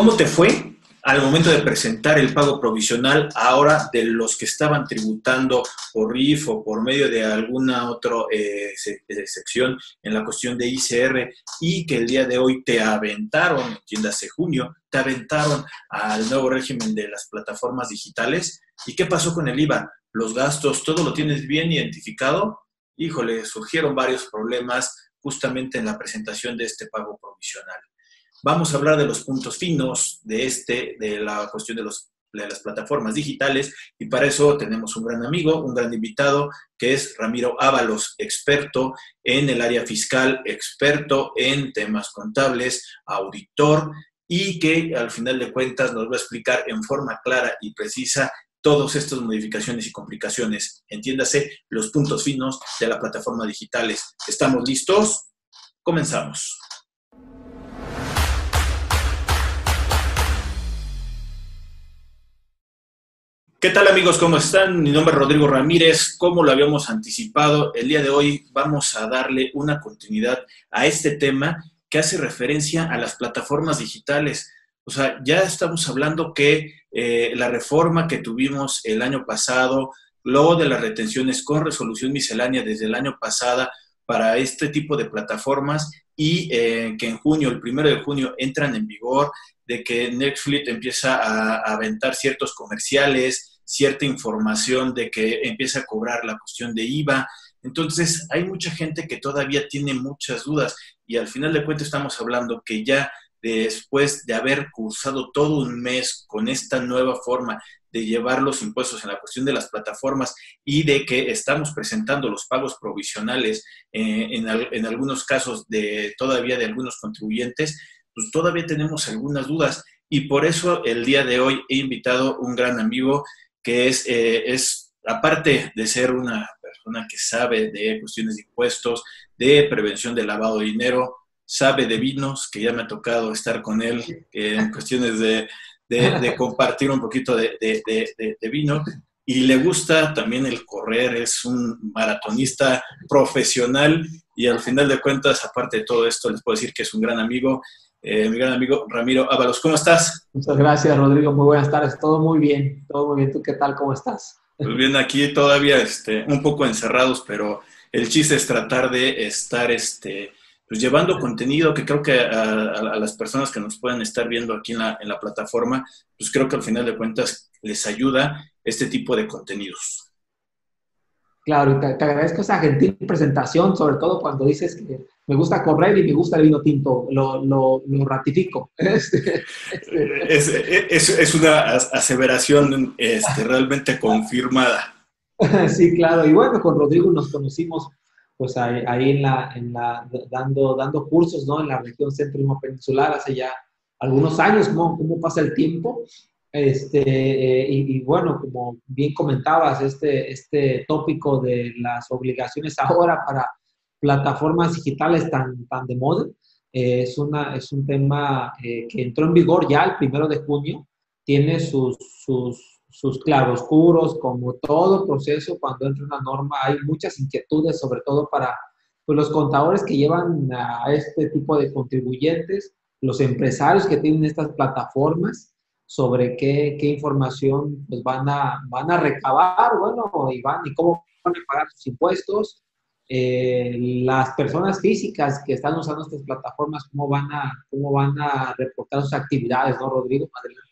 ¿Cómo te fue al momento de presentar el pago provisional ahora de los que estaban tributando por RIF o por medio de alguna otra eh, eh, sección en la cuestión de ICR y que el día de hoy te aventaron, entiéndase junio, te aventaron al nuevo régimen de las plataformas digitales? ¿Y qué pasó con el IVA? ¿Los gastos, todo lo tienes bien identificado? Híjole, surgieron varios problemas justamente en la presentación de este pago provisional. Vamos a hablar de los puntos finos de este, de la cuestión de, los, de las plataformas digitales y para eso tenemos un gran amigo, un gran invitado que es Ramiro Ábalos, experto en el área fiscal, experto en temas contables, auditor y que al final de cuentas nos va a explicar en forma clara y precisa todas estas modificaciones y complicaciones. Entiéndase los puntos finos de la plataforma digitales. ¿Estamos listos? Comenzamos. ¿Qué tal amigos? ¿Cómo están? Mi nombre es Rodrigo Ramírez. Como lo habíamos anticipado, el día de hoy vamos a darle una continuidad a este tema que hace referencia a las plataformas digitales. O sea, ya estamos hablando que eh, la reforma que tuvimos el año pasado, luego de las retenciones con resolución miscelánea desde el año pasado para este tipo de plataformas y eh, que en junio, el primero de junio, entran en vigor, de que Netflix empieza a, a aventar ciertos comerciales, cierta información de que empieza a cobrar la cuestión de IVA. Entonces, hay mucha gente que todavía tiene muchas dudas y al final de cuentas estamos hablando que ya después de haber cursado todo un mes con esta nueva forma de llevar los impuestos en la cuestión de las plataformas y de que estamos presentando los pagos provisionales eh, en, en, algunos casos de todavía de algunos contribuyentes, pues todavía tenemos algunas dudas y por eso el día de hoy he invitado un gran amigo que es, eh, es, aparte de ser una persona que sabe de cuestiones de impuestos, de prevención de lavado de dinero, sabe de vinos, que ya me ha tocado estar con él en cuestiones de, de, compartir un poquito de, de, vino, y le gusta también el correr, es un maratonista profesional y al final de cuentas, aparte de todo esto, les puedo decir que es un gran amigo eh, mi gran amigo Ramiro Ábalos. ¿Cómo estás? Muchas gracias, Rodrigo. Muy buenas tardes. Todo muy bien, todo muy bien. ¿Tú qué tal? ¿Cómo estás? Pues bien, aquí todavía este, un poco encerrados, pero el chiste es tratar de estar este, pues llevando contenido que creo que a, las personas que nos pueden estar viendo aquí en la, en la plataforma, pues creo que al final de cuentas les ayuda este tipo de contenidos. Claro, y te, agradezco esa gentil presentación, sobre todo cuando dices que me gusta correr y me gusta el vino tinto, lo, lo, ratifico. Este, este. Es, es, una aseveración este, realmente confirmada. Sí, claro, y bueno, con Rodrigo nos conocimos pues ahí, en la, en la, dando, dando cursos, ¿no? En la región centro peninsular hace ya algunos años, ¿cómo, cómo pasa el tiempo? Este, eh, y, bueno, como bien comentabas, este, este tópico de las obligaciones ahora para plataformas digitales tan, tan de moda, eh, es, una, es un tema eh, que entró en vigor ya el primero de junio, tiene sus, sus, sus claroscuros, como todo proceso, cuando entra una norma hay muchas inquietudes, sobre todo para pues, los contadores que llevan a este tipo de contribuyentes, los empresarios que tienen estas plataformas, sobre qué, qué información pues, van, a, van a recabar, bueno, y, van, y cómo van a pagar sus impuestos. Eh, las personas físicas que están usando estas plataformas, cómo van a, cómo van a reportar sus actividades, ¿no, Rodrigo? Adelante.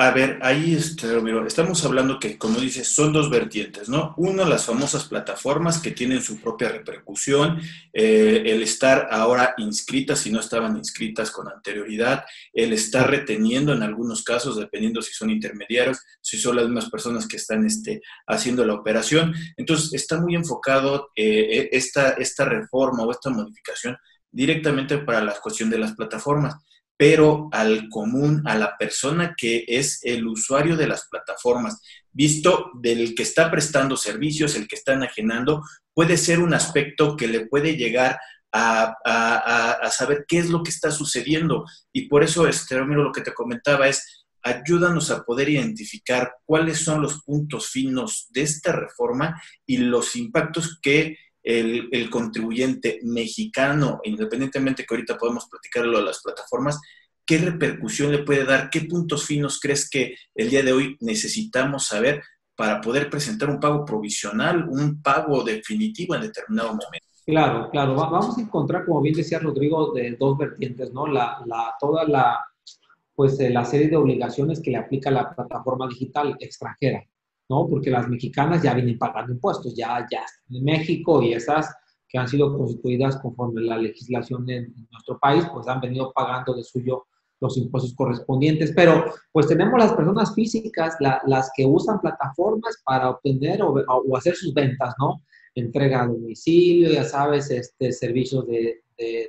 A ver, ahí este, estamos hablando que, como dices, son dos vertientes, ¿no? Uno, las famosas plataformas que tienen su propia repercusión, eh, el estar ahora inscritas si no estaban inscritas con anterioridad, el estar reteniendo en algunos casos, dependiendo si son intermediarios, si son las mismas personas que están este, haciendo la operación. Entonces, está muy enfocado eh, esta, esta reforma o esta modificación directamente para la cuestión de las plataformas pero al común, a la persona que es el usuario de las plataformas, visto del que está prestando servicios, el que está enajenando, puede ser un aspecto que le puede llegar a, saber qué es lo que está sucediendo. Y por eso, este, lo que te comentaba es, ayúdanos a poder identificar cuáles son los puntos finos de esta reforma y los impactos que el, contribuyente mexicano, independientemente que ahorita podemos platicarlo a las plataformas, ¿qué repercusión le puede dar? ¿Qué puntos finos crees que el día de hoy necesitamos saber para poder presentar un pago provisional, un pago definitivo en determinado momento? Claro, claro. Vamos a encontrar, como bien decía Rodrigo, de dos vertientes, ¿no? La, toda la, pues, eh, la serie de obligaciones que le aplica la plataforma digital extranjera, ¿no? Porque las mexicanas ya vienen pagando impuestos, ya, ya en México y esas que han sido constituidas conforme la legislación en, nuestro país, pues han venido pagando de suyo los impuestos correspondientes. Pero pues tenemos las personas físicas, las que usan plataformas para obtener o, hacer sus ventas, ¿no? entrega a domicilio, ya sabes, este, servicios de,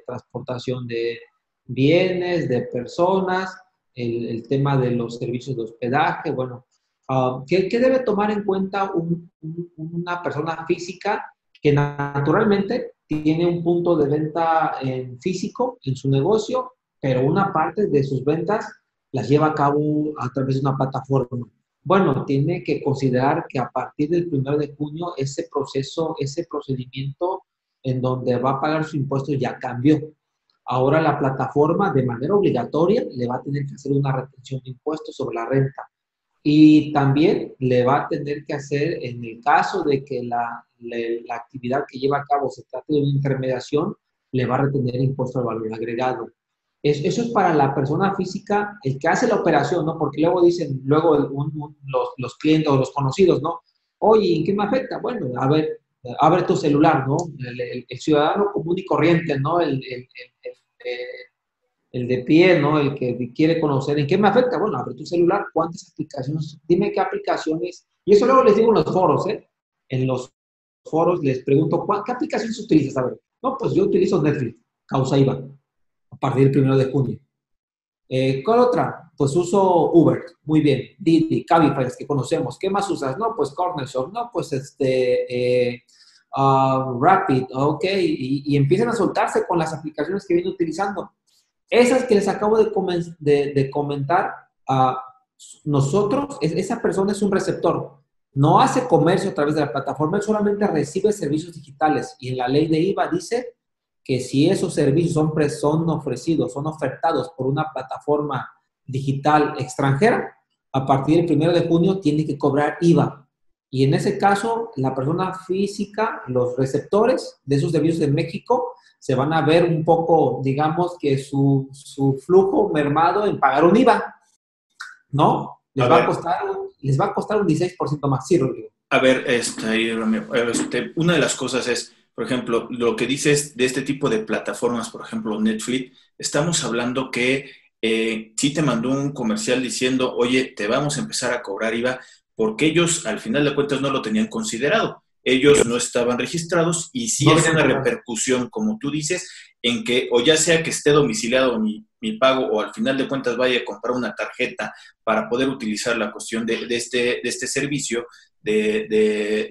transportación de bienes, de personas, el, tema de los servicios de hospedaje, bueno, uh, ¿qué, debe tomar en cuenta una persona física que naturalmente tiene un punto de venta en físico en su negocio, pero una parte de sus ventas las lleva a cabo a través de una plataforma? Bueno, tiene que considerar que a partir del 1 de junio ese proceso, ese procedimiento en donde va a pagar su impuesto ya cambió. Ahora la plataforma de manera obligatoria le va a tener que hacer una retención de impuestos sobre la renta. Y también le va a tener que hacer, en el caso de que la, la, actividad que lleva a cabo se trate de una intermediación, le va a retener impuesto al valor agregado eso es para la persona física, el que hace la operación, ¿no? Porque luego dicen, luego los, los, clientes o los conocidos, ¿no? Oye, ¿en qué me afecta? Bueno, a ver, abre tu celular, ¿no? El, ciudadano común y corriente, ¿no? El, de pie, ¿no? El que quiere conocer, ¿en qué me afecta? Bueno, abre tu celular, ¿cuántas aplicaciones? Dime qué aplicaciones. Y eso luego les digo en los foros, ¿eh? En los foros les pregunto, ¿qué aplicaciones utilizas? A ver, no, pues yo utilizo Netflix, causa IVA a partir del primero de junio. Eh, ¿Cuál otra? Pues uso Uber, muy bien. Didi, Cabify, que conocemos. ¿Qué más usas? No, pues Corner no, pues este, ah, Rapid, ok. Y, empiezan a soltarse con las aplicaciones que vienen utilizando. Esas que les acabo de, de, comentar, a nosotros, esa persona es un receptor. No hace comercio a través de la plataforma, él solamente recibe servicios digitales. Y en la ley de IVA dice que si esos servicios son, son ofrecidos, son ofertados por una plataforma digital extranjera, a partir del 1 de junio tiene que cobrar IVA. Y en ese caso, la persona física, los receptores de esos servicios en México, se van a ver un poco, digamos, que su, su flujo mermado en pagar un IVA. ¿No? Les, va, a costar, les va a costar un 16% más. Sí, Rodrigo. A ver, este, este, una de las cosas es, por ejemplo, lo que dices de este tipo de plataformas, por ejemplo, Netflix, estamos hablando que eh, sí te mandó un comercial diciendo, oye, te vamos a empezar a cobrar IVA, porque ellos al final de cuentas no lo tenían considerado. Ellos no estaban registrados y sí es una repercusión, como tú dices, en que o ya sea que esté domiciliado mi, mi, pago o al final de cuentas vaya a comprar una tarjeta para poder utilizar la cuestión de, de este, de este servicio, de,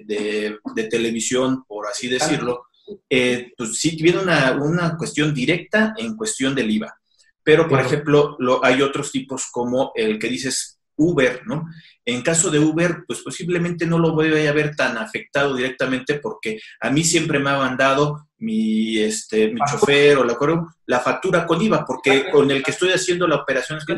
de, televisión, por así decirlo, eh, pues sí viene una, una, cuestión directa en cuestión del IVA. Pero, por ejemplo, lo, hay otros tipos como el que dices Uber, ¿no? En caso de Uber, pues posiblemente no lo voy a ver tan afectado directamente porque a mí siempre me ha mandado mi, este, mi chofer o la, la factura con IVA, porque con el que estoy haciendo la operación es que,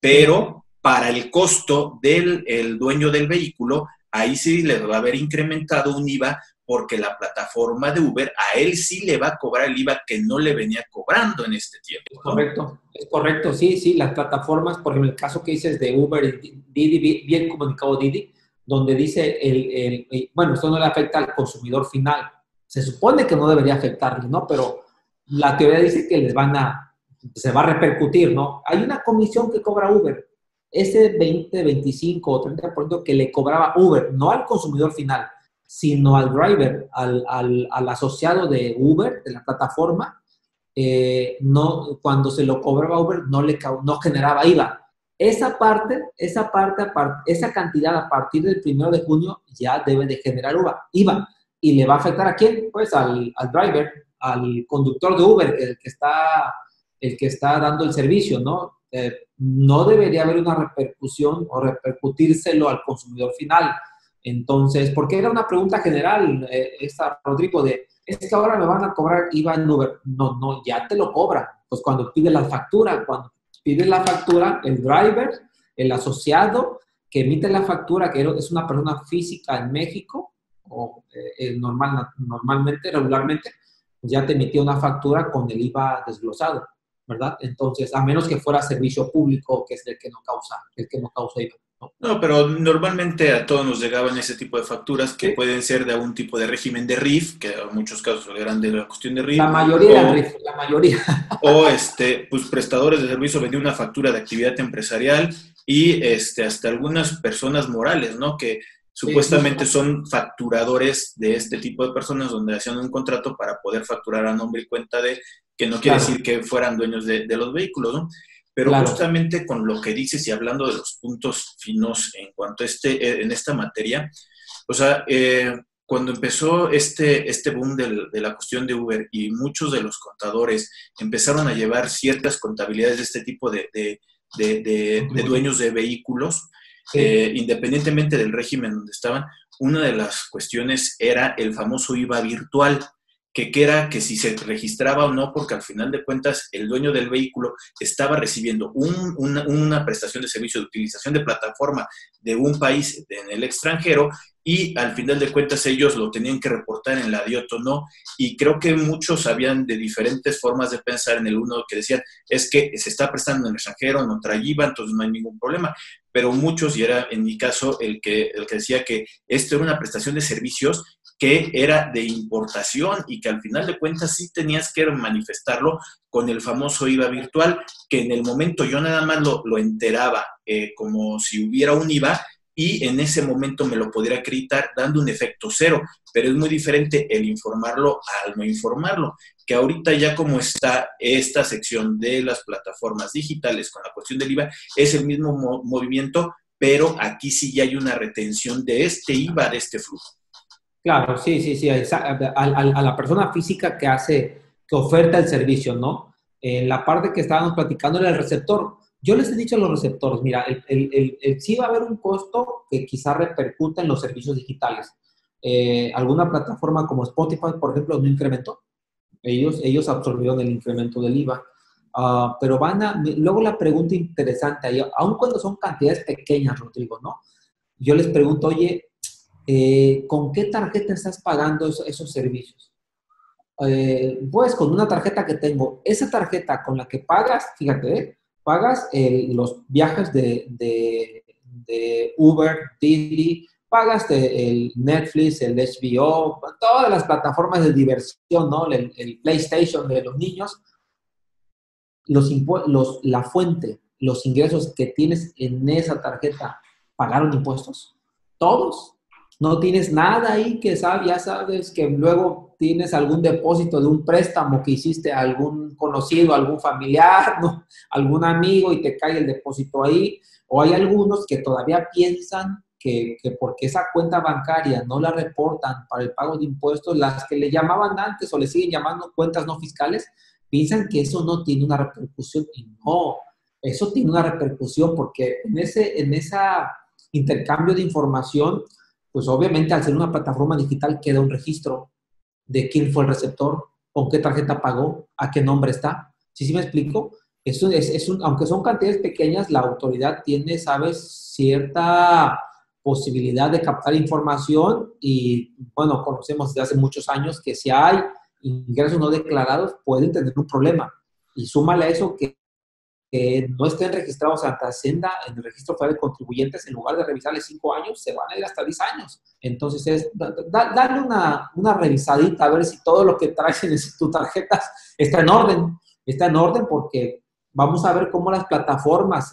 pero para el costo del el dueño del vehículo, ahí sí le va a haber incrementado un IVA porque la plataforma de Uber a él sí le va a cobrar el IVA que no le venía cobrando en este tiempo. Es correcto, es correcto, sí, sí, las plataformas, por ejemplo, el caso que dices de Uber, Didi, bien comunicado Didi, donde dice, el, el, bueno, esto no le afecta al consumidor final. Se supone que no debería afectarle, ¿no? Pero la teoría dice que les van a, se va a repercutir, ¿no? Hay una comisión que cobra Uber, ese 20, 25 o 30% que le cobraba Uber, no al consumidor final, sino al driver, al, al, asociado de Uber, de la plataforma, eh, no, cuando se lo cobraba Uber no, le, no generaba IVA. Esa parte, esa parte, esa cantidad a partir del primero de junio ya debe de generar IVA. ¿Y le va a afectar a quién? Pues al, al driver, al conductor de Uber, el que está, el que está dando el servicio, ¿no? Eh, no debería haber una repercusión o repercutírselo al consumidor final. Entonces, porque era una pregunta general, eh, esta, Rodrigo, de, es que ahora me van a cobrar IVA en Uber. No, no, ya te lo cobran. Pues cuando pide la factura, cuando Pides la factura, el driver, el asociado que emite la factura, que es una persona física en México, o eh, normal, normalmente, regularmente, pues ya te emitía una factura con el IVA desglosado, ¿verdad? Entonces, a menos que fuera servicio público, que es el que no causa, el que no causa IVA. ¿No? pero normalmente a todos nos llegaban ese tipo de facturas que pueden ser de algún tipo de régimen de RIF, que en muchos casos eran de la cuestión de RIF. La mayoría o, RIF, la mayoría. O este, pues prestadores de servicio vendían una factura de actividad empresarial y este, hasta algunas personas morales, ¿no? Que supuestamente son facturadores de este tipo de personas donde hacían un contrato para poder facturar a nombre y cuenta de, que no quiere decir que fueran dueños de, de los vehículos, ¿no? Pero justamente con lo que dices y hablando de los puntos finos en cuanto a este, eh, en esta materia, o sea, eh, cuando empezó este, este boom de la cuestión de Uber y muchos de los contadores empezaron a llevar ciertas contabilidades de este tipo de, de, dueños de vehículos, eh, independientemente del régimen donde estaban, una de las cuestiones era el famoso IVA virtual que, era que si se registraba o no, porque al final de cuentas el dueño del vehículo estaba recibiendo una, prestación de servicio de utilización de plataforma de un país en el extranjero y al final de cuentas ellos lo tenían que reportar en la DIOT o no. Y creo que muchos habían de diferentes formas de pensar en el uno que decían, es que se está prestando en el extranjero, no trae entonces no hay ningún problema. Pero muchos, y era en mi caso el que, el que decía que esto era una prestación de servicios que era de importación y que al final de cuentas sí tenías que manifestarlo con el famoso IVA virtual, que en el momento yo nada más lo, lo enteraba eh, como si hubiera un IVA y en ese momento me lo podría acreditar dando un efecto cero, pero es muy diferente el informarlo al no informarlo, que ahorita ya como está esta sección de las plataformas digitales con la cuestión del IVA, es el mismo movimiento, pero aquí sí ya hay una retención de este IVA, de este flujo. Claro, sí, sí, sí, a, la persona física que hace, que oferta el servicio, ¿no? En la parte que estábamos platicando era el receptor. Yo les he dicho a los receptores, mira, el, sí va a haber un costo que quizá repercuta en los servicios digitales. Eh, alguna plataforma como Spotify, por ejemplo, no incrementó. Ellos, ellos absorbieron el incremento del IVA. Ah, pero van a, luego la pregunta interesante, ahí, aun cuando son cantidades pequeñas, Rodrigo, ¿no? Yo les pregunto, oye, eh, ¿con qué tarjeta estás pagando esos, servicios? Eh, pues con una tarjeta que tengo. Esa tarjeta con la que pagas, fíjate, ¿eh? pagas los viajes de, de, Uber, Didi, pagas el Netflix, el HBO, todas las plataformas de diversión, ¿no? El, PlayStation de los niños. Los, los, la fuente, los ingresos que tienes en esa tarjeta, ¿pagaron impuestos? ¿Todos? No tienes nada ahí que sabes, ya sabes que luego tienes algún depósito de un préstamo que hiciste a algún conocido, algún familiar, algún amigo y te cae el depósito ahí. O hay algunos que todavía piensan que, que, porque esa cuenta bancaria no la reportan para el pago de impuestos, las que le llamaban antes o le siguen llamando cuentas no fiscales, piensan que eso no tiene una repercusión y no, eso tiene una repercusión porque en ese en esa intercambio de información pues obviamente al ser una plataforma digital queda un registro de quién fue el receptor, con qué tarjeta pagó, a qué nombre está. ¿Sí, me explico? Eso es, es un, aunque son cantidades pequeñas, la autoridad tiene, sabes, cierta posibilidad de captar información y, bueno, conocemos desde hace muchos años que si hay ingresos no declarados pueden tener un problema. Y súmale a eso que que no estén registrados ante Hacienda en el registro federal de contribuyentes, en lugar de revisarles cinco años, se van a ir hasta 10 años. Entonces, es darle una, una, revisadita a ver si todo lo que traes en tus tarjetas está en orden. Está en orden porque vamos a ver cómo las plataformas,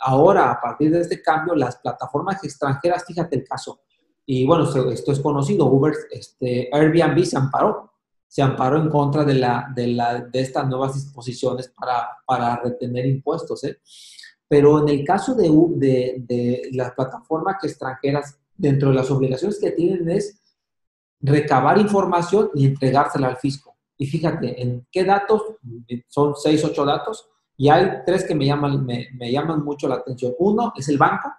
ahora, a partir de este cambio, las plataformas extranjeras, fíjate el caso. Y bueno, esto es conocido, Uber, este, Airbnb se amparó se amparó en contra de, la, de, la, de estas nuevas disposiciones para, para retener impuestos. ¿eh? Pero en el caso de, de, de las plataformas extranjeras, dentro de las obligaciones que tienen es recabar información y entregársela al fisco. Y fíjate, ¿en qué datos? Son seis, ocho datos. Y hay tres que me llaman, me, me llaman mucho la atención. Uno es el banco.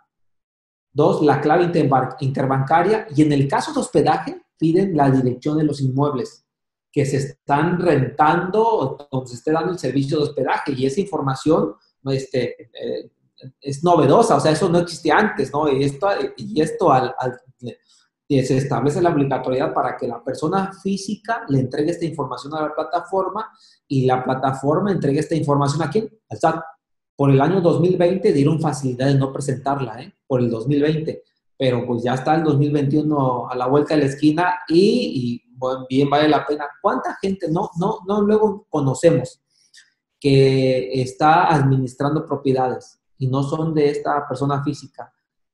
Dos, la clave interbancaria. Y en el caso de hospedaje, piden la dirección de los inmuebles que se están rentando donde se esté dando el servicio de hospedaje y esa información este, eh, es novedosa, o sea, eso no existía antes, ¿no? Y esto, y esto al, se establece la obligatoriedad para que la persona física le entregue esta información a la plataforma y la plataforma entregue esta información a quién? Al SAT. Por el año 2020 dieron facilidad de no presentarla, ¿eh? Por el 2020. Pero pues ya está el 2021 a la vuelta de la esquina y, bien vale la pena. ¿Cuánta gente no, no, no luego conocemos que está administrando propiedades y no son de esta persona física?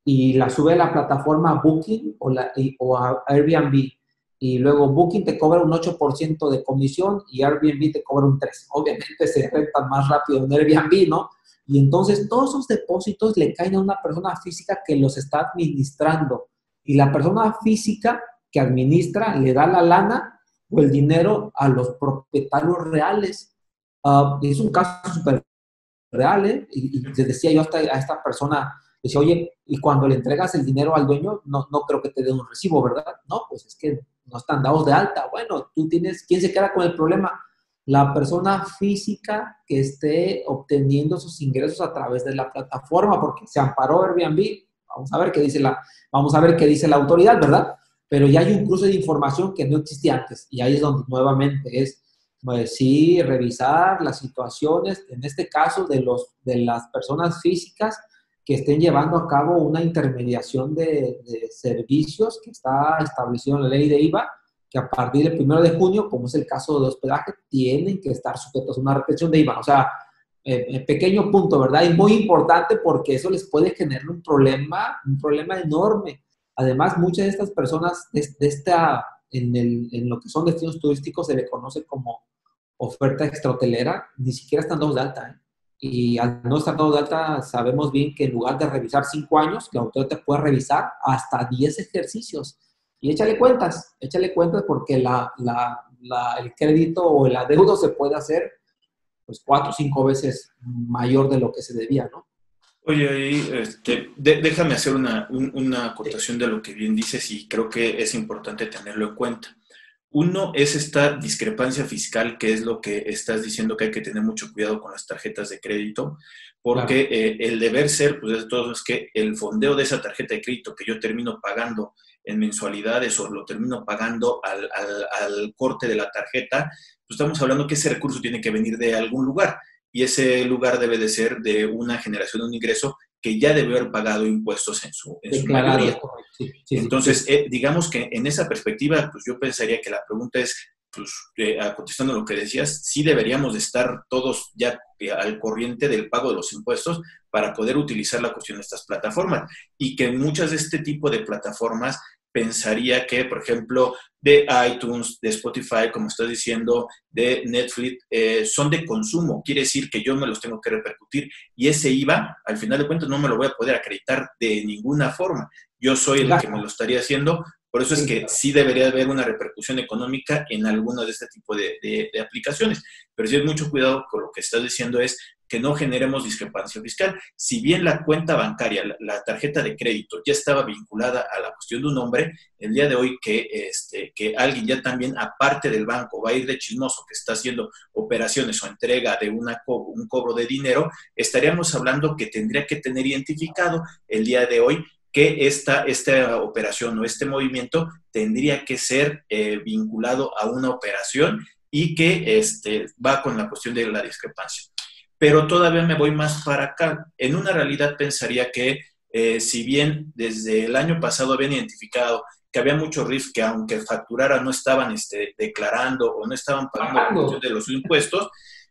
y la sube a la plataforma Booking o a Airbnb. Y luego Booking te cobra un 8% de comisión y Airbnb te cobra un 3%. Obviamente se rentan más rápido en Airbnb, ¿no? Y entonces todos esos depósitos le caen a una persona física que los está administrando. Y la persona física que administra le da la lana o el dinero a los propietarios reales. Uh, es un caso súper real, ¿eh? Y, y, le decía yo hasta a esta persona, Dice, oye, y cuando le entregas el dinero al dueño, no, no creo que te dé un recibo, ¿verdad? No, pues es que no están dados de alta. Bueno, tú tienes, ¿quién se queda con el problema? La persona física que esté obteniendo sus ingresos a través de la plataforma, porque se amparó Airbnb. Vamos a ver qué dice la, vamos a ver qué dice la autoridad, ¿verdad? Pero ya hay un cruce de información que no existía antes. Y ahí es donde nuevamente es, pues sí, revisar las situaciones, en este caso de, los, de las personas físicas que estén llevando a cabo una intermediación de, servicios que está establecido en la ley de IVA, que a partir del 1 de junio, como es el caso de hospedaje, tienen que estar sujetos a una retención de IVA. O sea, eh, pequeño punto, ¿verdad? Y muy importante porque eso les puede generar un problema, un problema enorme. Además, muchas de estas personas de, esta, en, lo que son destinos turísticos se le conoce como oferta extrahotelera, ni siquiera están dos de alta. ¿eh? y al no estar dado de alta, sabemos bien que en lugar de revisar cinco años, la autoridad te puede revisar hasta 10 ejercicios. Y échale cuentas, échale cuentas porque el crédito o el adeudo se puede hacer pues cuatro o cinco veces mayor de lo que se debía, ¿no? Oye, este, déjame hacer una, una acotación de lo que bien dices y creo que es importante tenerlo en cuenta. Uno es esta discrepancia fiscal, que es lo que estás diciendo que hay que tener mucho cuidado con las tarjetas de crédito, porque eh, el deber ser, pues de todos es que el fondeo de esa tarjeta de crédito que yo termino pagando en mensualidades o lo termino pagando al, al corte de la tarjeta, pues estamos hablando que ese recurso tiene que venir de algún lugar y ese lugar debe de ser de una generación de un ingreso que ya debe haber pagado impuestos en su, en mayoría. Entonces, eh, digamos que en esa perspectiva, pues yo pensaría que la pregunta es, pues, eh, contestando lo que decías, sí deberíamos de estar todos ya eh, al corriente del pago de los impuestos para poder utilizar la cuestión de estas plataformas y que muchas de este tipo de plataformas pensaría que, por ejemplo, de iTunes, de Spotify, como estás diciendo, de Netflix, eh, son de consumo. Quiere decir que yo me los tengo que repercutir y ese IVA, al final de cuentas, no me lo voy a poder acreditar de ninguna forma. Yo soy el que me lo estaría haciendo. Por eso es que sí debería haber una repercusión económica en alguna de este tipo de, de aplicaciones. Pero si es mucho cuidado con lo que estás diciendo es que no generemos discrepancia fiscal. Si bien la cuenta bancaria, la, tarjeta de crédito ya estaba vinculada a la cuestión de un nombre, el día de hoy que, este, que alguien ya también, aparte del banco, va a ir de chismoso que está haciendo operaciones o entrega de un cobro de dinero, estaríamos hablando que tendría que tener identificado el día de hoy que esta, esta operación o este movimiento tendría que ser eh, vinculado a una operación y que este, va con la cuestión de la discrepancia pero todavía me voy más para acá. En una realidad pensaría que eh, si bien desde el año pasado habían identificado que había muchos RIF que aunque facturara no estaban este, declarando o no estaban pagando de los impuestos,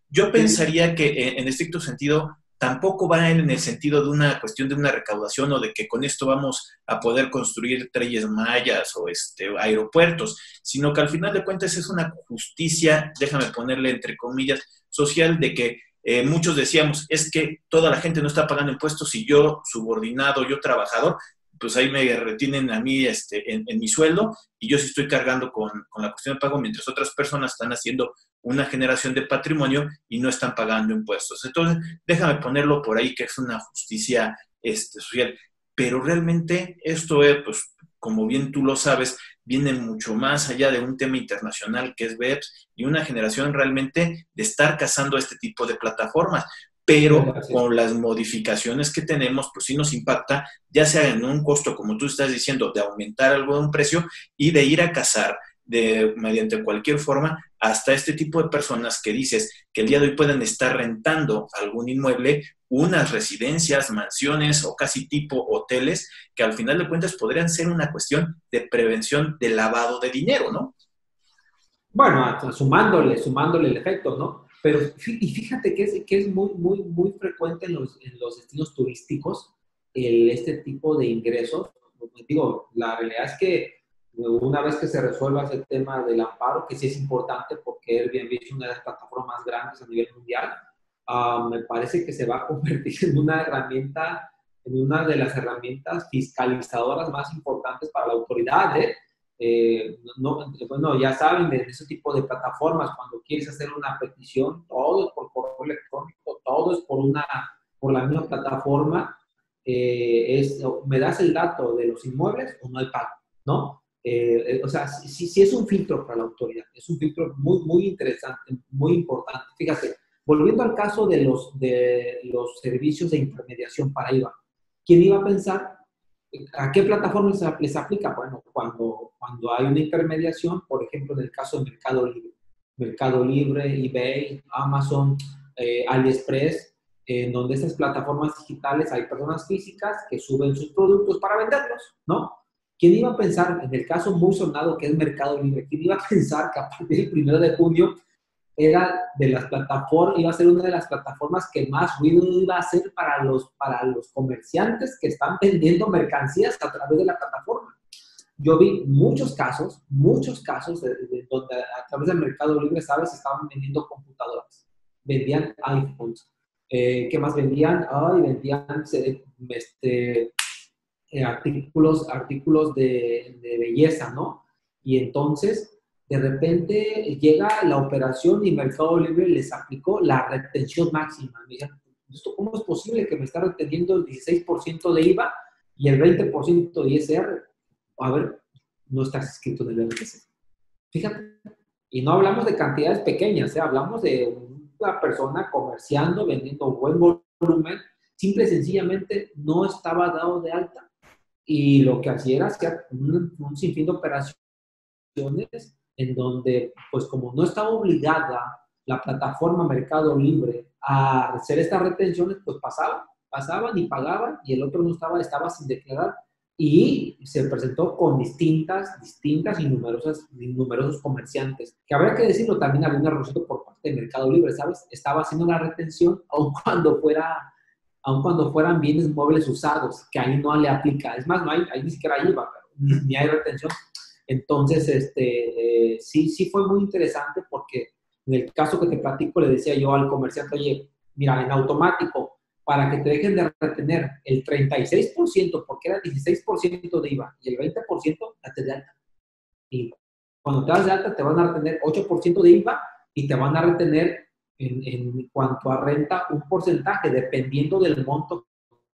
yo pensaría que eh, en estricto sentido tampoco va en el sentido de una cuestión de una recaudación o de que con esto vamos a poder construir trelles mayas o este, aeropuertos, sino que al final de cuentas es una justicia, déjame ponerle entre comillas, social de que eh, muchos decíamos, es que toda la gente no está pagando impuestos y yo, subordinado, yo trabajador, pues ahí me retienen a mí este, en, mi sueldo y yo sí estoy cargando con, la cuestión de pago, mientras otras personas están haciendo una generación de patrimonio y no están pagando impuestos. Entonces, déjame ponerlo por ahí que es una justicia este, social. Pero realmente esto es, pues, como bien tú lo sabes, viene mucho más allá de un tema internacional que es BEPS y una generación realmente de estar cazando este tipo de plataformas. pero con las modificaciones que tenemos, pues sí nos impacta, ya sea en un costo, como tú estás diciendo, de aumentar algo de un precio y de ir a cazar de, mediante cualquier forma hasta este tipo de personas que dices que el día de hoy pueden estar rentando algún inmueble, unas residencias, mansiones o casi tipo hoteles, que al final de cuentas podrían ser una cuestión de prevención de lavado de dinero, ¿no? Bueno, sumándole, sumándole el efecto, ¿no? Pero y fíjate que es, que es muy, muy, muy frecuente en los, en los destinos turísticos este tipo de ingresos. Digo, la realidad es que una vez que se resuelva ese tema del amparo, que sí es importante porque Airbnb es una de las plataformas más grandes a nivel mundial, ah, me parece que se va a convertir en una herramienta, en una de las herramientas fiscalizadoras más importantes para la autoridad. ¿eh? Eh, no, bueno, ya saben, de ese tipo de plataformas, cuando quieres hacer una petición, todo es por correo electrónico, todo es por, una, por la misma plataforma, eh, es, me das el dato de los inmuebles o no hay pago, ¿no? Eh, o sea, sí, sí, es un filtro para la autoridad, es un filtro muy, muy interesante, muy importante. Fíjate, volviendo al caso de los, de los servicios de intermediación para IVA, ¿quién iba a pensar ¿A qué plataforma les aplica? Bueno, cuando, cuando hay una intermediación, por ejemplo, en el caso de Mercado Libre, Mercado Libre, eBay, Amazon, eh, AliExpress, en donde estas plataformas digitales hay personas físicas que suben sus productos para venderlos, ¿no? ¿Quién iba a pensar, en el caso muy sonado que es Mercado Libre, quién iba a pensar que a partir del primero de junio era de las plataformas, iba a ser una de las plataformas que más ruido iba a hacer para los, para los comerciantes que están vendiendo mercancías a través de la plataforma. Yo vi muchos casos, muchos casos de, donde a través del Mercado Libre, ¿sabes? Estaban vendiendo computadoras, vendían iPhones. Eh, ¿Qué más vendían? Ay, vendían este, artículos, artículos de, belleza, ¿no? Y entonces de repente llega la operación y Mercado Libre les aplicó la retención máxima. ¿cómo es posible que me está reteniendo el 16% de IVA y el 20% de ISR? A ver, no estás escrito en el BTC. Fíjate. Y no hablamos de cantidades pequeñas, ¿eh? hablamos de una persona comerciando, vendiendo buen volumen, simple y sencillamente no estaba dado de alta. Y lo que hacía era hacer un, un sinfín de operaciones en donde, pues como no estaba obligada la plataforma Mercado Libre a hacer estas retenciones, pues pasaban, pasaban y pagaban y el otro no estaba, estaba sin declarar y se presentó con distintas, distintas y numerosas, numerosos comerciantes. Que habría que decirlo, también había un errorcito por parte de Mercado Libre, ¿sabes? Estaba haciendo la retención aun cuando fuera aun cuando fueran bienes móviles usados, que ahí no le aplica. Es más, no hay, ahí ni siquiera IVA, ni hay retención. Entonces, este, eh, sí, sí fue muy interesante porque en el caso que te platico le decía yo al comerciante, oye, mira, en automático, para que te dejen de retener el 36%, porque era 16% de IVA, y el 20%, date de alta. Y cuando te das de alta, te van a retener 8% de IVA y te van a retener en, cuanto a renta un porcentaje, dependiendo del monto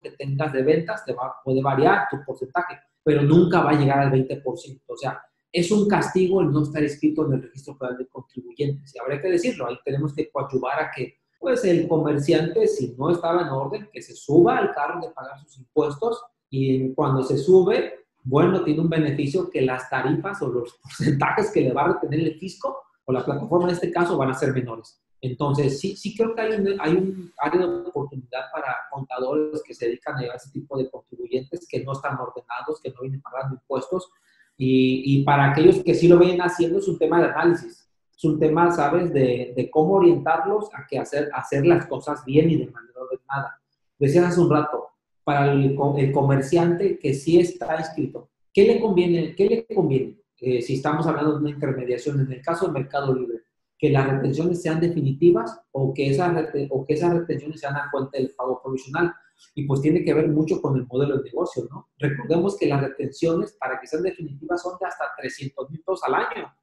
que tengas de ventas, te va, puede variar tu porcentaje pero nunca va a llegar al 20%. O sea, es un castigo el no estar escrito en el registro federal de contribuyentes. Y habría que decirlo, ahí tenemos que coadyuvar a que pues el comerciante, si no estaba en orden, que se suba al carro de pagar sus impuestos y cuando se sube, bueno, tiene un beneficio que las tarifas o los porcentajes que le va a retener el fisco o la plataforma en este caso van a ser menores. Entonces, sí, sí creo que hay un, hay un área de oportunidad para contadores que se dedican a ese tipo de contribuyentes que no están ordenados, que no vienen pagando impuestos. Y, y para aquellos que sí lo vienen haciendo, es un tema de análisis. Es un tema, ¿sabes?, de, de cómo orientarlos a que hacer, hacer las cosas bien y de manera ordenada. Decías hace un rato, para el, el comerciante que sí está inscrito, ¿qué le conviene? ¿Qué le conviene? Eh, si estamos hablando de una intermediación, en el caso del Mercado Libre, que las retenciones sean definitivas o que esas, o que esas retenciones sean a cuenta del pago provisional. Y pues tiene que ver mucho con el modelo de negocio, ¿no? Recordemos que las retenciones para que sean definitivas son de hasta 300 mil pesos al año.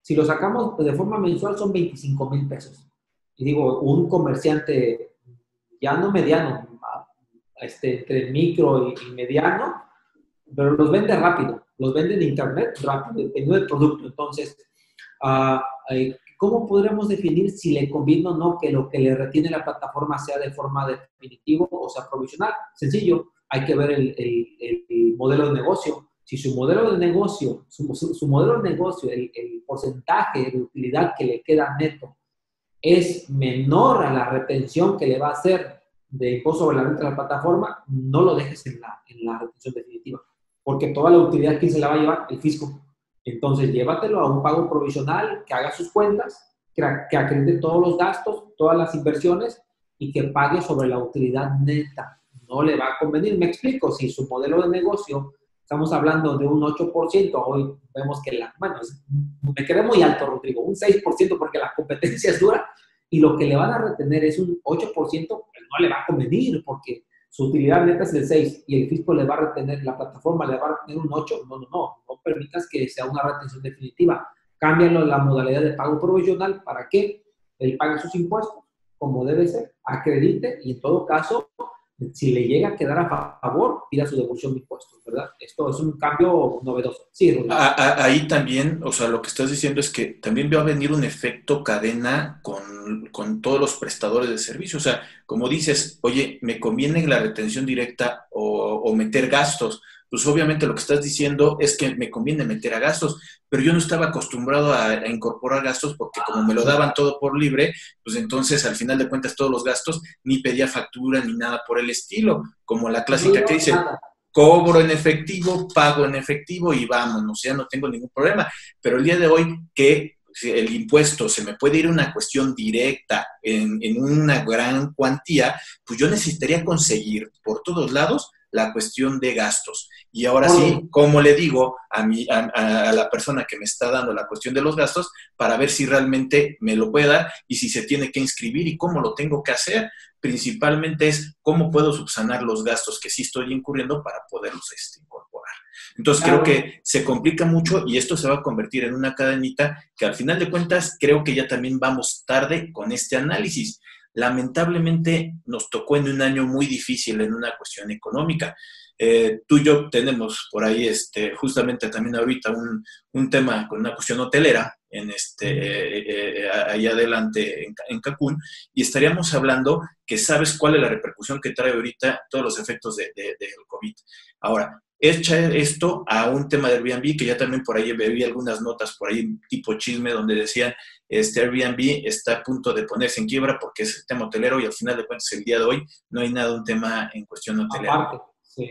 Si lo sacamos de forma mensual son 25 mil pesos. Y digo, un comerciante ya no mediano, este, entre micro y, mediano, pero los vende rápido, los vende en internet rápido, dependiendo del producto. Entonces, uh, ¿cómo podríamos definir si le conviene o no que lo que le retiene la plataforma sea de forma definitiva o sea provisional? Sencillo, hay que ver el, el, modelo de negocio. Si su modelo de negocio, su, modelo de negocio, el, porcentaje de utilidad que le queda neto es menor a la retención que le va a hacer de impuesto sobre la venta de la plataforma, no lo dejes en la, en la retención definitiva, porque toda la utilidad, ¿quién se la va a llevar? El fisco. Entonces, llévatelo a un pago provisional, que haga sus cuentas, que, acredite todos los gastos, todas las inversiones y que pague sobre la utilidad neta no le va a convenir. Me explico, si su modelo de negocio, estamos hablando de un 8%, hoy vemos que la, bueno, me quedé muy alto, Rodrigo, un 6% porque la competencia es dura y lo que le van a retener es un 8%, pues no le va a convenir porque su utilidad neta es el 6 y el fisco le va a retener, la plataforma le va a retener un 8. No, no, no, no permitas que sea una retención definitiva. Cámbialo la modalidad de pago provisional para que él pague sus impuestos como debe ser, acredite y en todo caso si le llega a quedar a favor, pida su devolución de impuestos, ¿verdad? Esto es un cambio novedoso. Sí, Ahí también, o sea, lo que estás diciendo es que también va a venir un efecto cadena con, con todos los prestadores de servicio. O sea, como dices, oye, me conviene la retención directa o, o meter gastos pues obviamente lo que estás diciendo es que me conviene meter a gastos, pero yo no estaba acostumbrado a, incorporar gastos porque como me lo daban todo por libre, pues entonces al final de cuentas todos los gastos ni pedía factura ni nada por el estilo, como la clásica que dice, cobro en efectivo, pago en efectivo y vámonos, ya no tengo ningún problema. Pero el día de hoy que el impuesto se me puede ir una cuestión directa en, en, una gran cuantía, pues yo necesitaría conseguir por todos lados la cuestión de gastos. Y ahora sí, ¿cómo le digo a, mi, a, la persona que me está dando la cuestión de los gastos para ver si realmente me lo puede dar y si se tiene que inscribir y cómo lo tengo que hacer? Principalmente es cómo puedo subsanar los gastos que sí estoy incurriendo para poderlos este, incorporar. Entonces creo que se complica mucho y esto se va a convertir en una cadenita que al final de cuentas creo que ya también vamos tarde con este análisis lamentablemente nos tocó en un año muy difícil en una cuestión económica. Eh, tú y yo tenemos por ahí este, justamente también ahorita un, un tema con una cuestión hotelera en este, eh, eh, ahí adelante en, en, Cancún y estaríamos hablando que sabes cuál es la repercusión que trae ahorita todos los efectos del de, de, COVID. Ahora, echa esto a un tema de Airbnb, que ya también por ahí vi algunas notas por ahí tipo chisme donde decían este Airbnb está a punto de ponerse en quiebra porque es el tema hotelero y al final de cuentas el día de hoy no hay nada un tema en cuestión hotelera.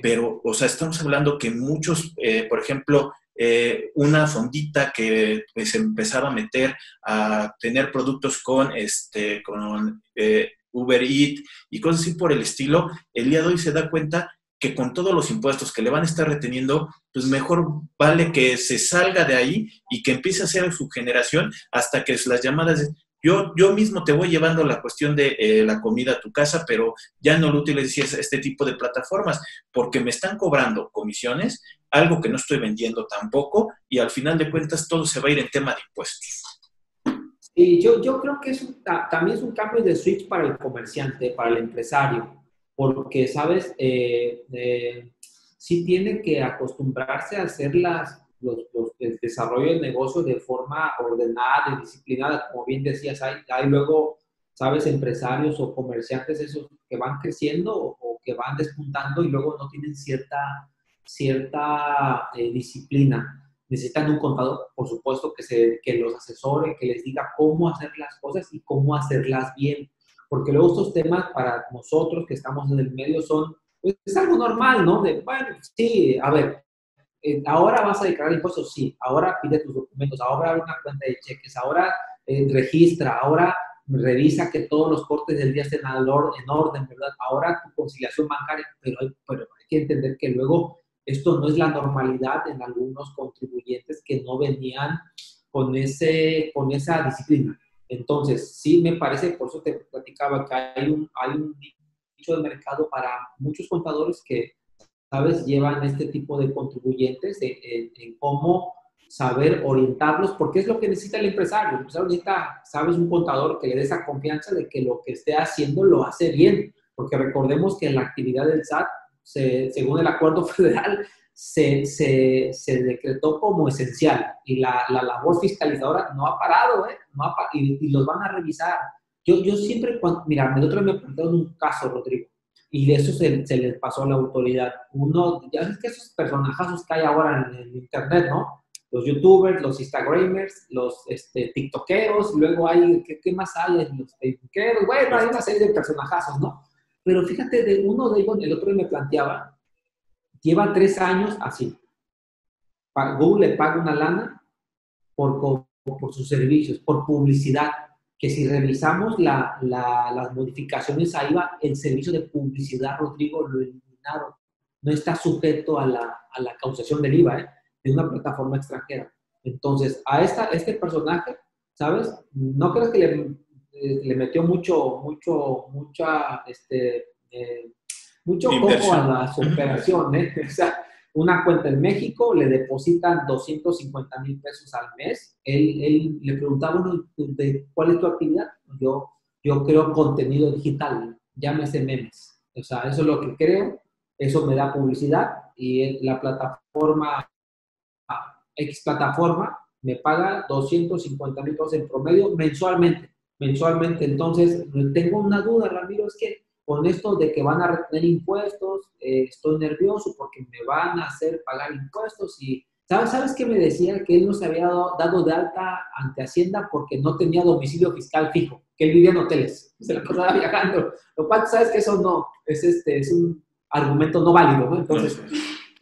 Pero, o sea, estamos hablando que muchos, eh, por ejemplo, eh, una fondita que se empezaba a meter a tener productos con, este, con eh, Uber Eats y cosas así por el estilo, el día de hoy se da cuenta que con todos los impuestos que le van a estar reteniendo, pues mejor vale que se salga de ahí y que empiece a hacer su generación hasta que las llamadas yo, yo mismo te voy llevando la cuestión de eh, la comida a tu casa, pero ya no lo utilices este tipo de plataformas porque me están cobrando comisiones, algo que no estoy vendiendo tampoco, y al final de cuentas todo se va a ir en tema de impuestos. Y yo, yo creo que es también es un cambio de switch para el comerciante, para el empresario porque, ¿sabes? Eh, eh, sí tiene que acostumbrarse a hacer las, los, el desarrollo del negocio de forma ordenada, disciplinada, como bien decías, hay, hay luego, ¿sabes? Empresarios o comerciantes esos que van creciendo o, que van despuntando y luego no tienen cierta, cierta eh, disciplina. Necesitan un contador, por supuesto, que, se, que los asesore, que les diga cómo hacer las cosas y cómo hacerlas bien porque luego estos temas para nosotros que estamos en el medio son, pues, es algo normal, ¿no? De, bueno, sí, a ver, eh, ahora vas a declarar impuestos, sí, ahora pide tus documentos, ahora abre una cuenta de cheques, ahora eh, registra, ahora revisa que todos los cortes del día estén en orden, ¿verdad? Ahora tu conciliación bancaria, pero hay, pero hay que entender que luego esto no es la normalidad en algunos contribuyentes que no venían con, ese, con esa disciplina. Entonces, sí me parece, por eso te platicaba que hay un, nicho de mercado para muchos contadores que, sabes, llevan este tipo de contribuyentes en, cómo saber orientarlos, porque es lo que necesita el empresario. El empresario necesita, sabes, un contador que le dé esa confianza de que lo que esté haciendo lo hace bien, porque recordemos que la actividad del SAT, según el acuerdo federal, se, se, decretó como esencial y la, la, labor fiscalizadora no ha parado, ¿eh? No ha y, los van a revisar. Yo, yo siempre, cuando, mira, el otro me plantearon un caso, Rodrigo, y de eso se, se les pasó a la autoridad. Uno, ya ves que esos personajazos que hay ahora en internet, ¿no? Los youtubers, los instagramers, los este, tiktokeros, luego hay, ¿qué, ¿qué, más hay? Los facebookeros, bueno, hay una serie de personajazos, ¿no? Pero fíjate, de uno de ellos, el otro me planteaba, Lleva tres años así. Google le paga una lana por, por sus servicios, por publicidad, que si revisamos la, las modificaciones ahí va, el servicio de publicidad, Rodrigo, lo eliminaron. No está sujeto a la, a la causación del IVA ¿eh? de una plataforma extranjera. Entonces, a esta, este personaje, ¿sabes? No creo que le, eh, metió mucho, mucho, mucha, este, eh, mucho coco a la operación, ¿eh? O sea, una cuenta en México, le depositan 250 mil pesos al mes. Él, él le preguntaba, bueno, ¿cuál es tu actividad? Yo, yo creo contenido digital, llámese memes. O sea, eso es lo que creo, eso me da publicidad y la plataforma, X plataforma, me paga 250 mil pesos en promedio mensualmente. Mensualmente, entonces, tengo una duda, Ramiro, es que con esto de que van a retener impuestos, eh, estoy nervioso porque me van a hacer pagar impuestos y ¿sabes, ¿sabes qué me decía? Que él no se había dado, de alta ante Hacienda porque no tenía domicilio fiscal fijo, que él vivía en hoteles, se la pasaba viajando, lo cual sabes que eso no, es, este, es un argumento no válido, ¿no? Entonces,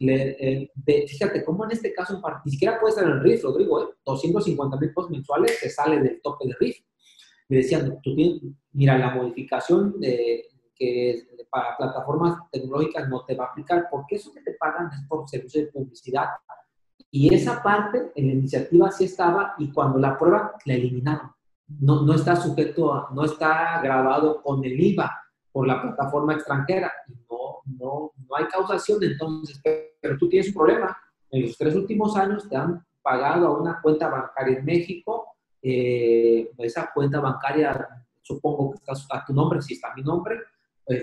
le, eh, fíjate cómo en este caso ni siquiera puede estar en el RIF, Rodrigo, ¿eh? 250 mil pesos mensuales se sale del tope de RIF. Me decían, tú tienes, mira, la modificación de, que para plataformas tecnológicas no te va a aplicar, porque eso que te pagan es por servicio de publicidad. Y esa parte en la iniciativa sí estaba y cuando la prueba la eliminaron. No, no está sujeto, a, no está grabado con el IVA por la plataforma extranjera. no, no, no hay causación, entonces, pero tú tienes un problema. En los tres últimos años te han pagado a una cuenta bancaria en México. Eh, esa cuenta bancaria, supongo que está a tu nombre, si está mi nombre,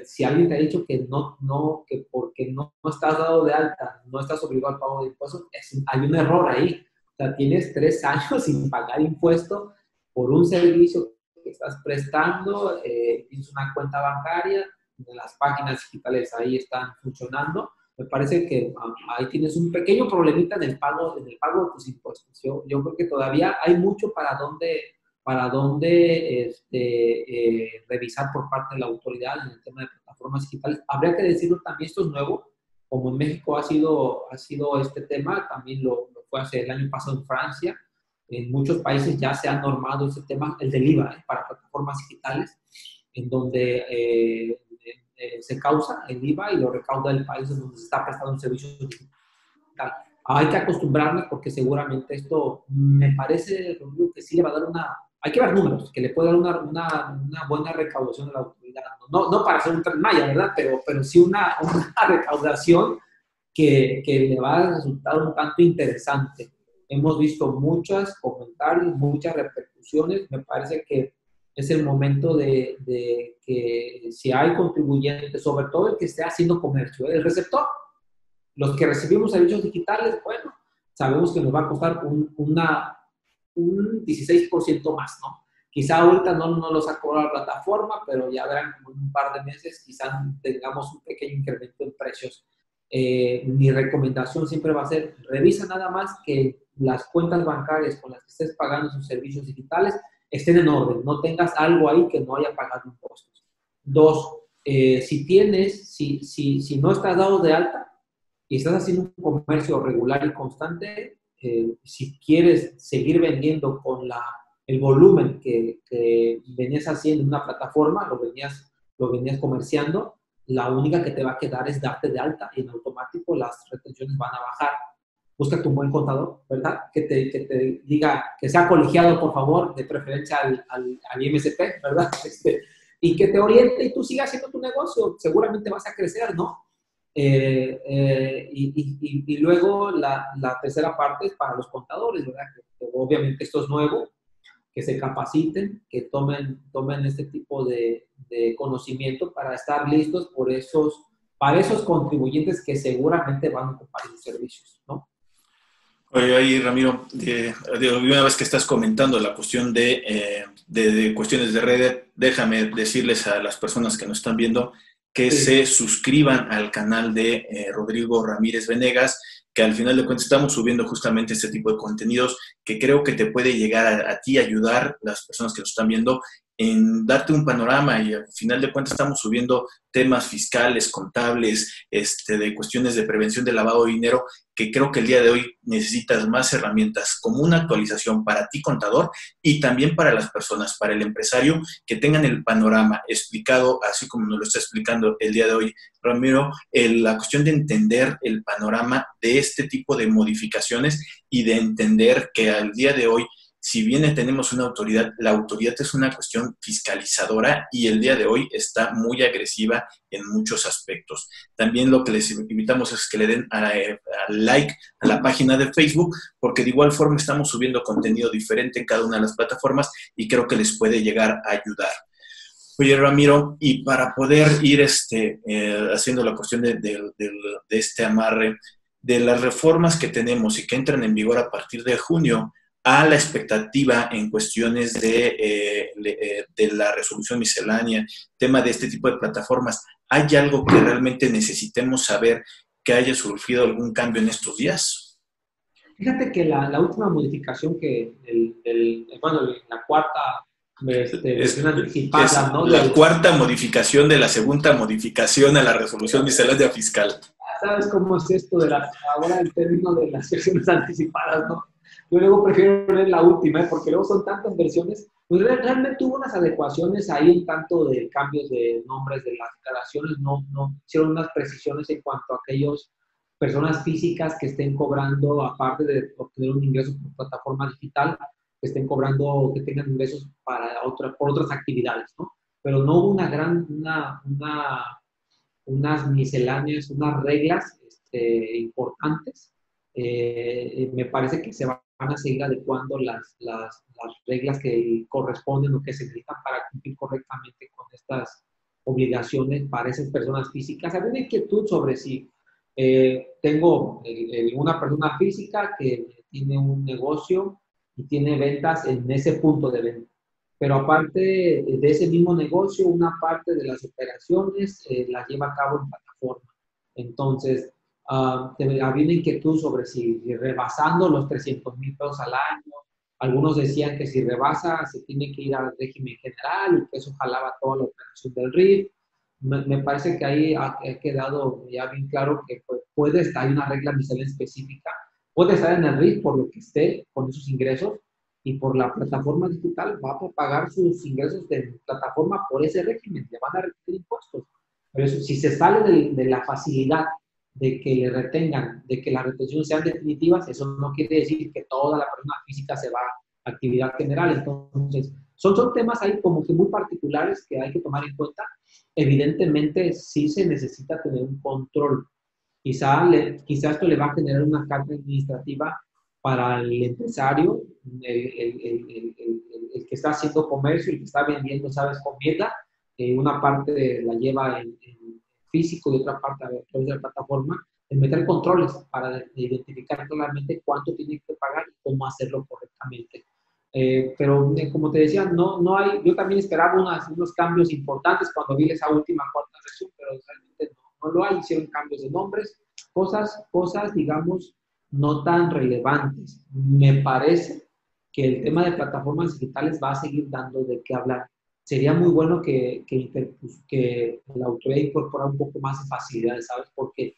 si alguien te ha dicho que no, no, que porque no, estás dado de alta, no estás obligado al pago de impuestos, hay un error ahí. O sea, tienes tres años sin pagar impuesto por un servicio que estás prestando, eh, tienes una cuenta bancaria, las páginas digitales ahí están funcionando. Me parece que ah, ahí tienes un pequeño problemita en el pago, en el pago de tus impuestos. Yo, yo creo que todavía hay mucho para dónde para dónde este, eh, revisar por parte de la autoridad en el tema de plataformas digitales. Habría que decirlo también, esto es nuevo, como en México ha sido, ha sido este tema, también lo, fue hace el año pasado en Francia, en muchos países ya se ha normado este tema, el del IVA, ¿eh? para plataformas digitales, en donde eh, se causa el IVA y lo recauda el país en donde se está prestando un servicio digital. Hay que acostumbrarnos porque seguramente esto me parece, que sí le va a dar una hay que ver números, que le puede dar una, una, una buena recaudación a la autoridad. No, no para hacer un tren maya, ¿verdad? Pero, pero sí una, una recaudación que, que, le va a resultar un tanto interesante. Hemos visto muchos comentarios, muchas repercusiones. Me parece que es el momento de, de que si hay contribuyentes, sobre todo el que esté haciendo comercio, el receptor, los que recibimos servicios digitales, bueno, sabemos que nos va a costar un, una, un 16% más, ¿no? Quizá ahorita no, no los ha cobrado la plataforma, pero ya verán como en un par de meses quizás tengamos un pequeño incremento en precios. Eh, mi recomendación siempre va a ser, revisa nada más que las cuentas bancarias con las que estés pagando sus servicios digitales estén en orden, no tengas algo ahí que no haya pagado impuestos. Dos, eh, si tienes, si, si, si no estás dado de alta y estás haciendo un comercio regular y constante, eh, si quieres seguir vendiendo con la, el volumen que, venías haciendo en una plataforma, lo venías, lo venías comerciando, la única que te va a quedar es darte de alta y en automático las retenciones van a bajar. Busca tu buen contador, ¿verdad? Que te, que te diga, que sea colegiado, por favor, de preferencia al, al, al IMSP, ¿verdad? Este, y que te oriente y tú sigas haciendo tu negocio. Seguramente vas a crecer, ¿no? Eh, eh, y, luego la, tercera parte es para los contadores, ¿verdad? Que, obviamente esto es nuevo, que se capaciten, que tomen, tomen este tipo de, conocimiento para estar listos por esos para esos contribuyentes que seguramente van a ocupar los servicios, ¿no? Oye, ahí Ramiro, de, una vez que estás comentando la cuestión eh, de, de, cuestiones de red, déjame decirles a las personas que nos están viendo que se suscriban al canal de eh, Rodrigo Ramírez Venegas, que al final de cuentas estamos subiendo justamente este tipo de contenidos que creo que te puede llegar a, a ti, ayudar las personas que nos están viendo en darte un panorama y al final de cuentas estamos subiendo temas fiscales, contables, este, de cuestiones de prevención de lavado de dinero, que creo que el día de hoy necesitas más herramientas como una actualización para ti contador y también para las personas, para el empresario, que tengan el panorama explicado, así como nos lo está explicando el día de hoy Ramiro, la cuestión de entender el panorama de este tipo de modificaciones y de entender que al día de hoy si bien tenemos una autoridad, la autoridad es una cuestión fiscalizadora y el día de hoy está muy agresiva en muchos aspectos. También lo que les invitamos es que le den a, like a la página de Facebook, porque de igual forma estamos subiendo contenido diferente en cada una de las plataformas y creo que les puede llegar a ayudar. Oye, Ramiro, y para poder ir este, eh, haciendo la cuestión de, de este amarre, de las reformas que tenemos y que entran en vigor a partir de junio, a la expectativa en cuestiones de, eh, eh, de, la resolución miscelánea, tema de este tipo de plataformas, ¿hay algo que realmente necesitemos saber que haya surgido algún cambio en estos días? Fíjate que la, la última modificación que, el, bueno, la cuarta este, es, anticipada, ¿no? La cuarta modificación de la segunda modificación a la resolución miscelánea fiscal. ¿Sabes cómo es esto de la, ahora el término de las sesiones anticipadas, no? Yo luego prefiero leer la última, ¿eh? porque luego son tantas versiones. Pues realmente hubo unas adecuaciones ahí en tanto de cambios de nombres de las declaraciones, no, no hicieron unas precisiones en cuanto a aquellas personas físicas que estén cobrando, aparte de obtener un ingreso por plataforma digital, que estén cobrando, que tengan ingresos para otra, por otras actividades, ¿no? Pero no hubo una gran, una, una, unas misceláneas, unas reglas este, importantes. Eh, me parece que se va van a seguir adecuando las, las, las, reglas que corresponden o que se necesitan para cumplir correctamente con estas obligaciones para esas personas físicas. Hay una inquietud sobre si eh, tengo una persona física que tiene un negocio y tiene ventas en ese punto de venta. Pero aparte de ese mismo negocio, una parte de las operaciones eh, las lleva a cabo en plataforma. Entonces, uh, había una inquietud sobre si, rebasando los 300 mil pesos al año, algunos decían que si rebasa se tiene que ir al régimen general y que eso jalaba toda la operación del RIF. Me, parece que ahí ha, quedado ya bien claro que puede estar, hay una regla miscelánea específica, puede estar en el RIF por lo que esté con esos ingresos y por la plataforma digital va a pagar sus ingresos de plataforma por ese régimen, le van a repetir impuestos. Pero eso, si se sale de, de la facilidad de que le retengan, de que las retenciones sean definitivas, eso no quiere decir que toda la persona física se va a actividad general. Entonces, son, son temas ahí como que muy particulares que hay que tomar en cuenta. Evidentemente, sí se necesita tener un control. Quizá, le, quizá esto le va a generar una carga administrativa para el empresario, el, el, el, que está haciendo comercio, el que está vendiendo, sabes, comida, eh, una parte la lleva en físico y otra parte a través de la plataforma, es meter controles para identificar claramente cuánto tiene que pagar y cómo hacerlo correctamente. Eh, pero eh, como te decía, no, no hay, yo también esperaba unos cambios importantes cuando vi esa última cuarta versión, pero realmente no, no lo hay, hicieron cambios de nombres, cosas, cosas, digamos, no tan relevantes. Me parece que el tema de plataformas digitales va a seguir dando de qué hablar sería muy bueno que, que, pues, que la autoridad incorporara un poco más de facilidades, ¿sabes? Porque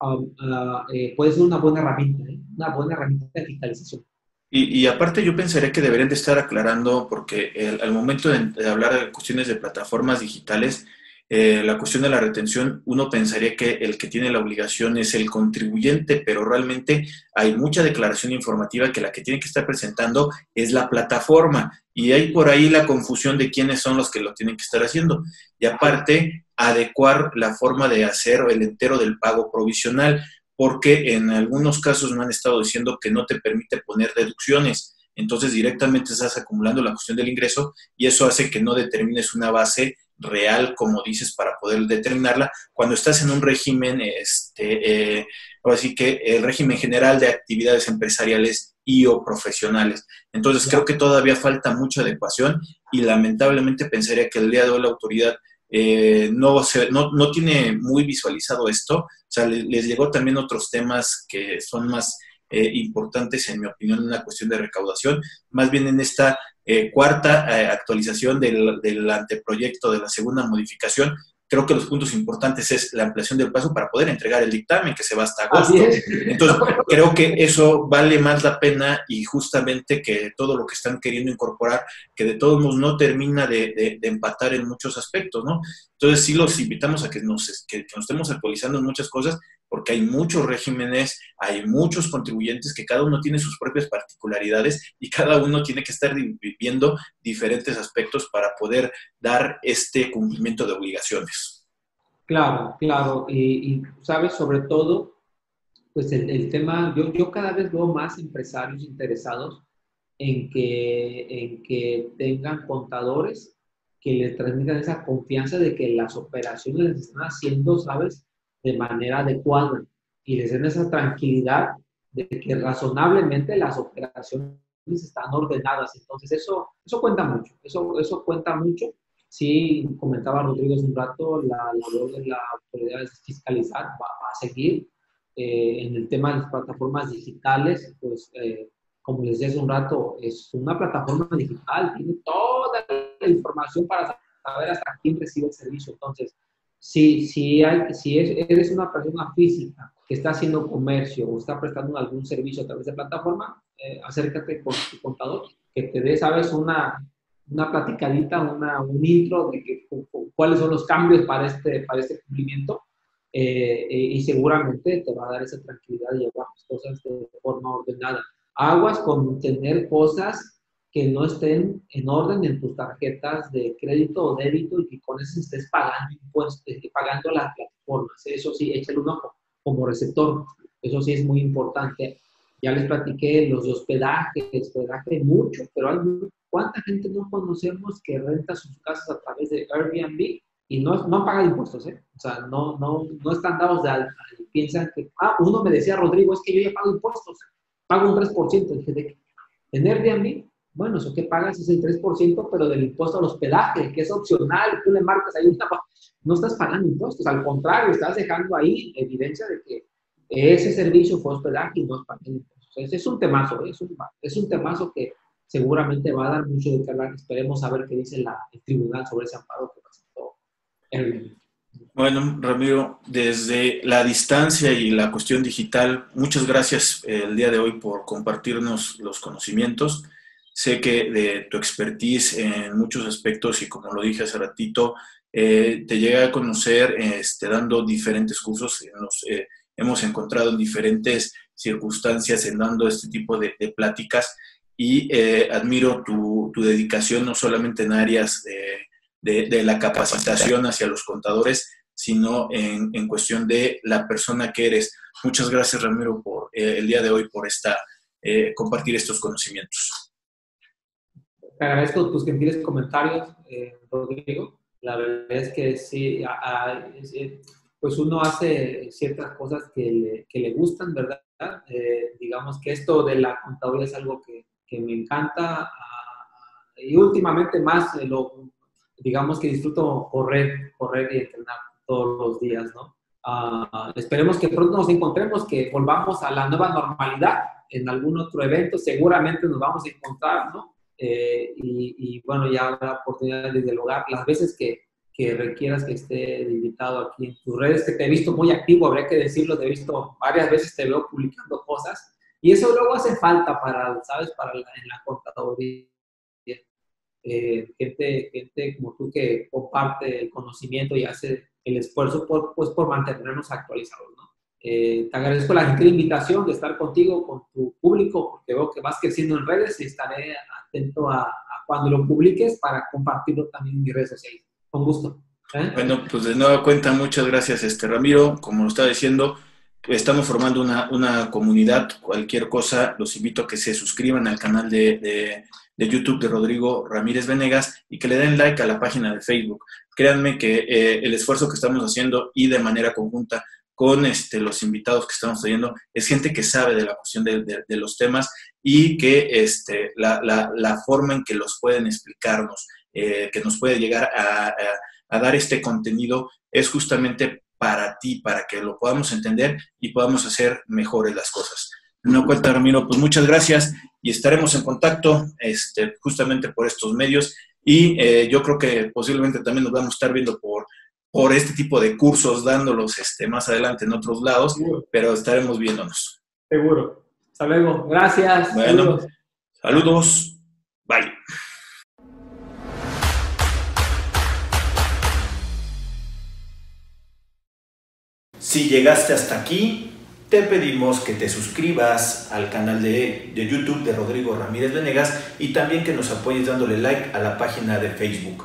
um, uh, eh, puede ser una buena herramienta, ¿eh? una buena herramienta de digitalización. Y, y, aparte yo pensaría que deberían de estar aclarando, porque al momento de, hablar de cuestiones de plataformas digitales, eh, la cuestión de la retención, uno pensaría que el que tiene la obligación es el contribuyente, pero realmente hay mucha declaración informativa que la que tiene que estar presentando es la plataforma. Y hay por ahí la confusión de quiénes son los que lo tienen que estar haciendo. Y aparte, adecuar la forma de hacer el entero del pago provisional, porque en algunos casos me han estado diciendo que no te permite poner deducciones entonces directamente estás acumulando la cuestión del ingreso y eso hace que no determines una base real, como dices, para poder determinarla, cuando estás en un régimen, este, eh, así que el régimen general de actividades empresariales y o profesionales. Entonces, creo que todavía falta mucha adecuación y lamentablemente pensaría que el día de hoy la autoridad eh, no, se, no, no, tiene muy visualizado esto. O sea, les, llegó también otros temas que son más eh, importantes, en mi opinión, en una cuestión de recaudación. Más bien en esta eh, cuarta actualización del, del anteproyecto de la segunda modificación, creo que los puntos importantes es la ampliación del plazo para poder entregar el dictamen que se va hasta agosto. Entonces, creo que eso vale más la pena y justamente que todo lo que están queriendo incorporar, que de todos modos no termina de, empatar en muchos aspectos, ¿no? Entonces, sí los invitamos a que nos, que nos estemos actualizando en muchas cosas, porque hay muchos regímenes, hay muchos contribuyentes que cada uno tiene sus propias particularidades y cada uno tiene que estar viviendo diferentes aspectos para poder dar este cumplimiento de obligaciones. Claro, claro. Y, sabes, sobre todo, pues el, tema, yo, yo cada vez veo más empresarios interesados en que, en que tengan contadores que le transmitan esa confianza de que las operaciones las están haciendo, ¿sabes? De manera adecuada y les den esa tranquilidad de que razonablemente las operaciones están ordenadas. Entonces, eso, eso cuenta mucho, eso, eso cuenta mucho. Sí, comentaba hace un rato, la labor de la autoridad es fiscalizar, va, a seguir. Eh, en el tema de las plataformas digitales, pues, eh, como les decía hace un rato, es una plataforma digital, tiene toda la información para saber hasta quién recibe el servicio. Entonces, si, si, hay, si eres una persona física que está haciendo comercio o está prestando algún servicio a través de plataforma, eh, acércate con tu contador, que te dé, sabes, una, una platicadita, una, un intro de que, cuáles son los cambios para este, para este cumplimiento eh, eh, y seguramente te va a dar esa tranquilidad de llevar las cosas de forma ordenada. Aguas con tener cosas que no estén en orden en tus tarjetas de crédito o débito y que con eso estés pagando impuestos, eh, pagando las plataformas. Eso sí, échale un ojo como receptor. Eso sí es muy importante. Ya les platiqué los de hospedaje, hospedaje mucho, pero hay ¿cuánta gente no conocemos que renta sus casas a través de Airbnb y no, no paga impuestos? ¿eh? O sea, no, no, no están dados de alta. Piensan que, ah, uno me decía, Rodrigo, es que yo ya pago impuestos, pago un 3%. Dije, ¿de En Airbnb bueno, eso que pagas es el 3%, pero del impuesto al hospedaje, que es opcional, tú le marcas ahí, no estás pagando impuestos, al contrario, estás dejando ahí evidencia de que ese servicio fue hospedaje y no es pagando impuestos. Ese es un temazo, ¿eh? es un, es un temazo que seguramente va a dar mucho de qué hablar. Esperemos a ver qué dice la, el tribunal sobre ese amparo que presentó el bueno, Ramiro, desde la distancia y la cuestión digital, muchas gracias eh, el día de hoy por compartirnos los conocimientos. Sé que de tu expertise en muchos aspectos y como lo dije hace ratito, eh, te llega a conocer este, dando diferentes cursos. Nos eh, hemos encontrado en diferentes circunstancias en dando este tipo de, pláticas y eh, admiro tu, dedicación no solamente en áreas de, de, la capacitación hacia los contadores, sino en, en, cuestión de la persona que eres. Muchas gracias, Ramiro, por el día de hoy, por esta, compartir estos conocimientos. Te agradezco tus gentiles comentarios, eh, Rodrigo. La verdad es que sí, eh, pues uno hace ciertas cosas que le, gustan, ¿verdad? Eh, digamos que esto de la contaduría es algo que, que me encanta ah, y últimamente más lo, digamos que disfruto correr, correr y entrenar todos los días, ¿no? Ah, esperemos que pronto nos encontremos, que volvamos a la nueva normalidad en algún otro evento, seguramente nos vamos a encontrar, ¿no? Eh, y, bueno, ya habrá oportunidad de dialogar las veces que, que, requieras que esté invitado aquí en tus redes, que te he visto muy activo, habría que decirlo, te he visto varias veces, te veo publicando cosas, y eso luego hace falta para, ¿sabes?, para la, en. Eh, gente, gente como tú que comparte el conocimiento y hace el esfuerzo por, pues, por mantenernos actualizados, ¿no? Eh, te agradezco la gentil invitación de estar contigo, con tu público, porque veo que vas creciendo en redes y estaré atento a, cuando lo publiques para compartirlo también en mis redes sociales. Con gusto. ¿eh? Bueno, pues de nueva cuenta, muchas gracias, este Ramiro. Como lo está diciendo, estamos formando una, una, comunidad. Cualquier cosa, los invito a que se suscriban al canal de, de, de, YouTube de Rodrigo Ramírez Venegas y que le den like a la página de Facebook. Créanme que eh, el esfuerzo que estamos haciendo y de manera conjunta con este, los invitados que estamos trayendo, es gente que sabe de la cuestión de, los temas y que este, la, forma en que los pueden explicarnos, eh, que nos puede llegar a, a, dar este contenido, es justamente para ti, para que lo podamos entender y podamos hacer mejores las cosas. No cuenta, Ramiro, pues muchas gracias y estaremos en contacto este, justamente por estos medios y eh, yo creo que posiblemente también nos vamos a estar viendo por por este tipo de cursos dándolos este, más adelante en otros lados, pero estaremos viéndonos. Seguro. Hasta luego. Gracias. Bueno, saludos. saludos. Bye. Si llegaste hasta aquí, te pedimos que te suscribas al canal de, de, YouTube de Rodrigo Ramírez Venegas y también que nos apoyes dándole like a la página de Facebook.